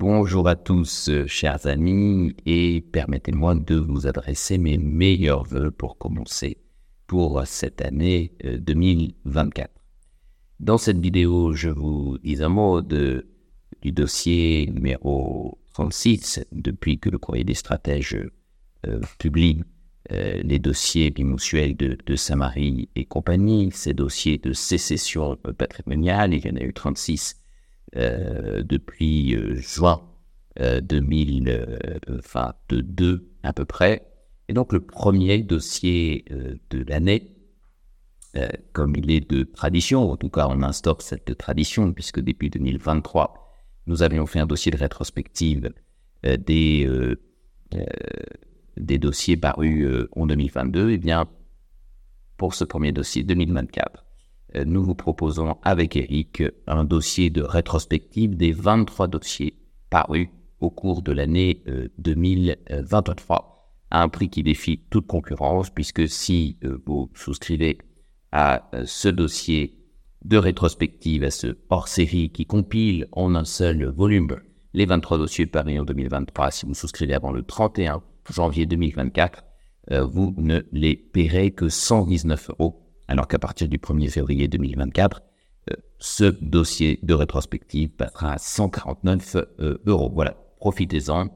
Bonjour à tous, euh, chers amis, et permettez-moi de vous adresser mes meilleurs voeux pour commencer pour cette année 2024. Euh, Dans cette vidéo, je vous dis un mot du dossier numéro 36, depuis que le courrier des stratèges euh, publie les dossiers bimensuels de, de Saint-Marie et compagnie, ces dossiers de sécession patrimoniale, il y en a eu 36 euh, depuis euh, juin 2022 euh, à peu près. Et donc le premier dossier de l'année, comme il est de tradition, en tout cas on instaure cette tradition puisque depuis 2023, nous avions fait un dossier de rétrospective des, des dossiers parus en 2022, et eh bien pour ce premier dossier 2024, euh, nous vous proposons avec Eric un dossier de rétrospective des 23 dossiers parus au cours de l'année 2023 euh, à un prix qui défie toute concurrence puisque si euh, vous souscrivez à ce dossier de rétrospective, à ce hors-série qui compile en un seul volume les 23 dossiers parus en 2023, si vous souscrivez avant le 31 janvier 2024, vous ne les paierez que 119 euros alors qu'à partir du 1er février 2024, euh, ce dossier de rétrospective passera à 149 euh, euros. Voilà, profitez-en.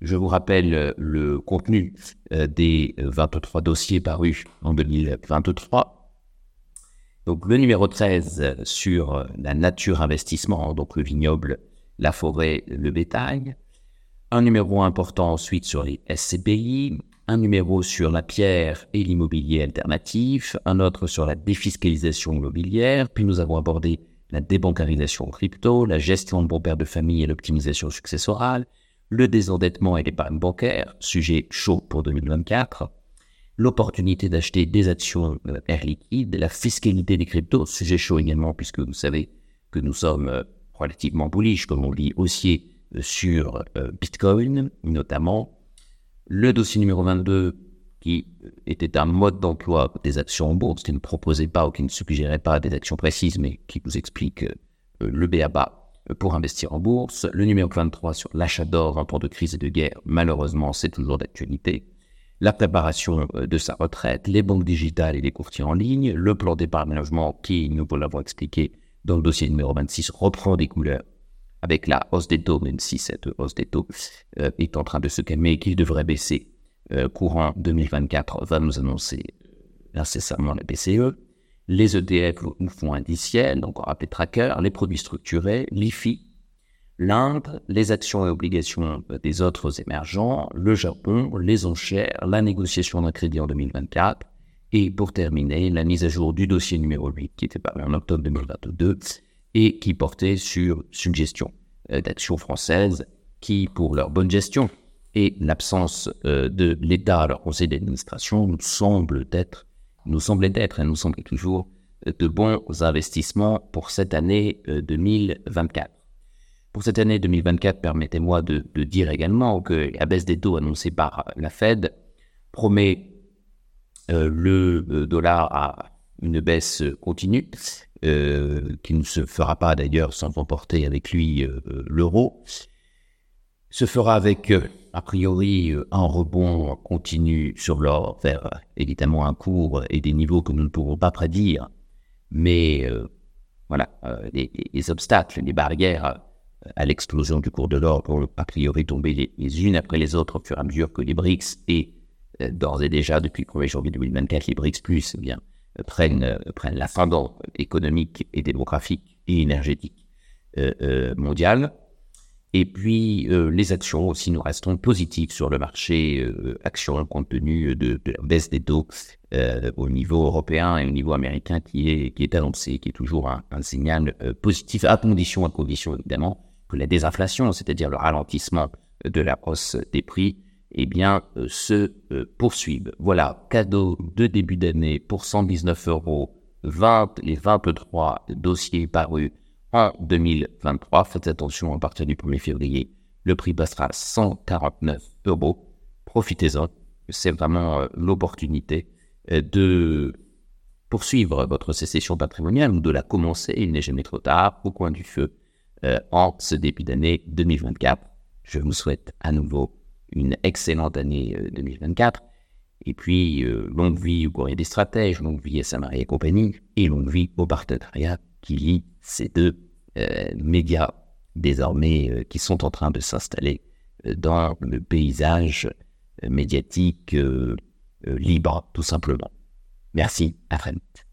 Je vous rappelle euh, le contenu des 23 dossiers parus en 2023. Donc le numéro 13 sur la nature investissement, donc le vignoble, la forêt, le bétail. Un numéro important ensuite sur les SCPI, un numéro sur la pierre et l'immobilier alternatif, un autre sur la défiscalisation immobilière, puis nous avons abordé la débancarisation crypto, la gestion de bon père de famille et l'optimisation successorale, le désendettement et l'épargne bancaire, sujet chaud pour 2024, l'opportunité d'acheter des actions euh, Air Liquide, la fiscalité des cryptos, sujet chaud également puisque vous savez que nous sommes euh, relativement bullish, comme on dit aussi euh, sur Bitcoin notamment, le dossier numéro 22, qui était un mode d'emploi des actions en bourse, qui ne proposait pas ou qui ne suggérait pas des actions précises, mais qui vous explique euh, le BABA pour investir en bourse. Le numéro 23 sur l'achat d'or en temps de crise et de guerre, malheureusement, c'est toujours d'actualité. La préparation euh, de sa retraite, les banques digitales et les courtiers en ligne, le plan d'épargne logement qui, nous l'avons expliqué dans le dossier numéro 26, reprend des couleurs avec la hausse des taux, même si cette hausse des taux euh, est en train de se calmer et qu'il devrait baisser euh, courant 2024, va nous annoncer incessamment la BCE. Les ETF ou fonds indiciels, donc on tracker, les produits structurés, l'IFI, l'Inde, les actions et obligations des autres émergents, le Japon, les enchères, la négociation d'un crédit en 2024, et pour terminer, la mise à jour du dossier numéro 8 qui était paru en octobre 2022 et qui portait sur suggestion euh, d'actions françaises qui, pour leur bonne gestion et l'absence euh, de l'État à leur conseil d'administration, nous semblent être, nous semblaient être et nous semblent toujours euh, de bons investissements pour cette année 2024. Pour cette année 2024, permettez-moi de, dire également que la baisse des taux annoncée par la Fed promet le dollar à une baisse continue euh, qui ne se fera pas d'ailleurs sans emporter avec lui euh, euh, l'euro, se fera avec, a priori, un rebond continu sur l'or vers évidemment un cours et des niveaux que nous ne pouvons pas prédire, mais voilà, les, obstacles, les barrières à l'explosion du cours de l'or vont a priori tomber les, les, unes après les autres au fur et à mesure que les BRICS et d'ores et déjà depuis le 1er janvier 2024, les BRICS plus, eh bien, prennent, euh, prennent l'ascendant économique et démographique et énergétique euh, euh, mondial. Et puis, les actions aussi, nous restons positifs sur le marché actions compte tenu de, la baisse des taux au niveau européen et au niveau américain qui est, qui est annoncé, qui est toujours un, un signal positif, à condition, à condition évidemment que la désinflation, c'est-à-dire le ralentissement de la hausse des prix, eh bien, euh, se euh, poursuivent. Voilà, cadeau de début d'année pour 119 euros, 20, les 23 dossiers parus en 2023. Faites attention, à partir du 1er février, le prix passera à 149 euros. Profitez-en, c'est vraiment euh, l'opportunité de poursuivre votre sécession patrimoniale ou de la commencer, il n'est jamais trop tard, au coin du feu, en ce début d'année 2024. Je vous souhaite à nouveau une excellente année 2024. Et puis, longue vie au courrier des stratèges, longue vie à Samaria et compagnie, et longue vie au partenariat qui lie ces deux médias désormais qui sont en train de s'installer dans le paysage médiatique libre, tout simplement. Merci, à très vite.